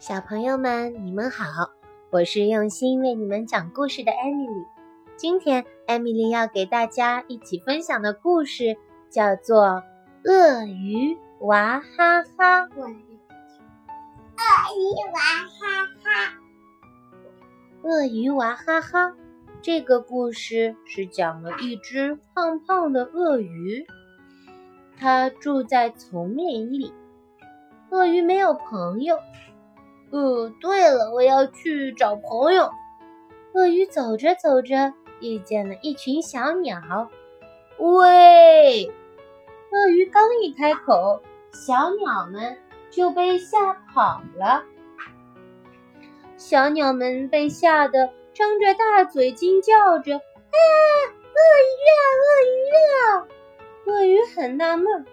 小朋友们，你们好，我是用心为你们讲故事的艾米丽。今天，艾米丽要给大家一起分享的故事叫做《鳄鱼娃哈哈》。鳄鱼娃哈哈，鳄鱼娃哈哈。这个故事是讲了一只胖胖的鳄鱼，它住在丛林里。鳄鱼没有朋友。哦，对了，我要去找朋友。鳄鱼走着走着，遇见了一群小鸟。喂！鳄鱼刚一开口，小鸟们就被吓跑了。小鸟们被吓得张着大嘴，惊叫着：“啊，鳄鱼啊，鳄鱼啊！”鳄鱼很纳闷。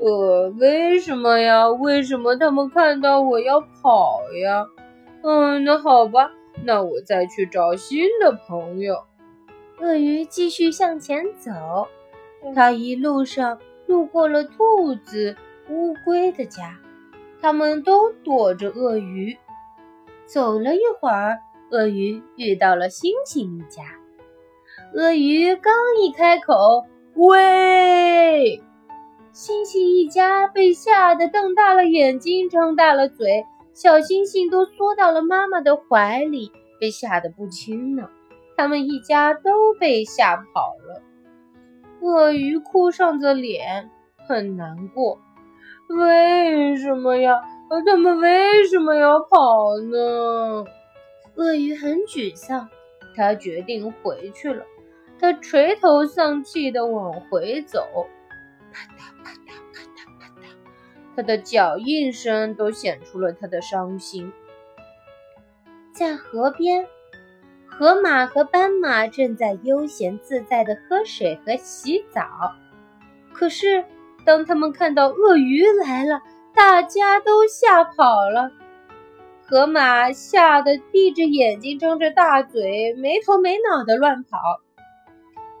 呃，为什么呀？为什么他们看到我要跑呀？嗯，那好吧，那我再去找新的朋友。鳄鱼继续向前走，它一路上路过了兔子、乌龟的家，他们都躲着鳄鱼。走了一会儿，鳄鱼遇到了猩猩一家。鳄鱼刚一开口，喂！猩猩一家被吓得瞪大了眼睛，张大了嘴，小星星都缩到了妈妈的怀里，被吓得不轻呢。他们一家都被吓跑了。鳄鱼哭丧着脸，很难过。为什么呀？他们为什么要跑呢？鳄鱼很沮丧，他决定回去了。他垂头丧气地往回走。啪嗒啪嗒啪嗒啪嗒，他的脚印声都显出了他的伤心。在河边，河马和斑马正在悠闲自在地喝水和洗澡。可是，当他们看到鳄鱼来了，大家都吓跑了。河马吓得闭着眼睛，张着大嘴，没头没脑地乱跑。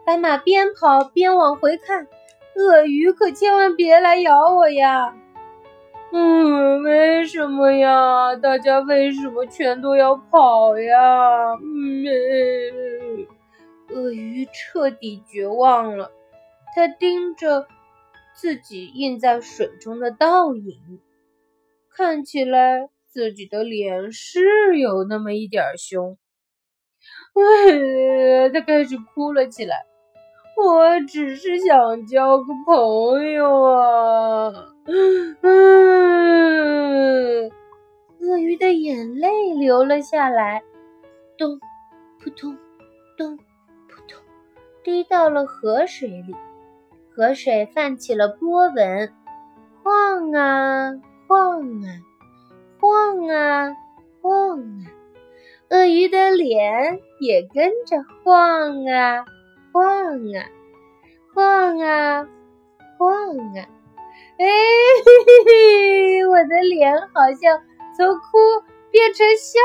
斑马边跑边往回看。鳄鱼可千万别来咬我呀！嗯，为什么呀？大家为什么全都要跑呀？嗯，鳄鱼彻底绝望了，它盯着自己映在水中的倒影，看起来自己的脸是有那么一点凶。哎，他开始哭了起来。我只是想交个朋友啊！嗯，鳄鱼的眼泪流了下来，咚，扑通，咚，扑通，滴到了河水里。河水泛起了波纹，晃啊晃啊，晃啊晃啊，鳄鱼的脸也跟着晃啊。晃啊，晃啊，晃啊！哎，嘿嘿，我的脸好像从哭变成笑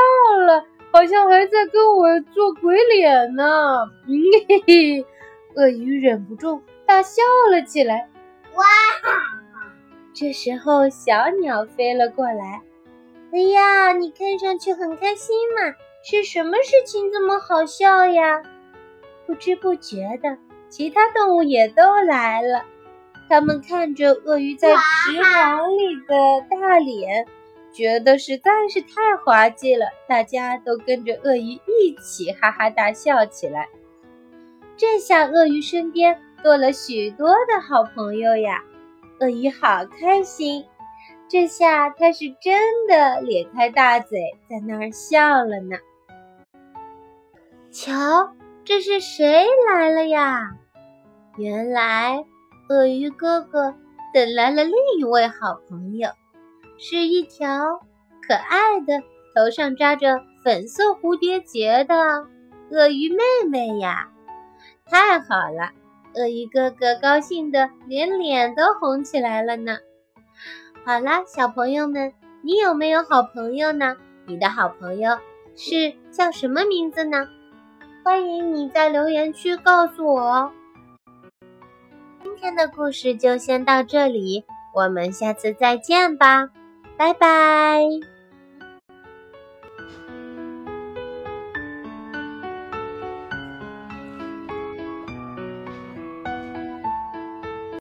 了，好像还在跟我做鬼脸呢。嘿嘿，鳄鱼忍不住大笑了起来。哇！这时候，小鸟飞了过来。哎呀，你看上去很开心嘛，是什么事情这么好笑呀？不知不觉的，其他动物也都来了。他们看着鳄鱼在池塘里的大脸，觉得实在是太滑稽了。大家都跟着鳄鱼一起哈哈大笑起来。这下鳄鱼身边多了许多的好朋友呀！鳄鱼好开心，这下它是真的咧开大嘴在那儿笑了呢。瞧。这是谁来了呀？原来鳄鱼哥哥等来了另一位好朋友，是一条可爱的、头上扎着粉色蝴蝶结的鳄鱼妹妹呀！太好了，鳄鱼哥哥高兴的连脸都红起来了呢。好啦，小朋友们，你有没有好朋友呢？你的好朋友是叫什么名字呢？欢迎你在留言区告诉我哦。今天的故事就先到这里，我们下次再见吧，拜拜。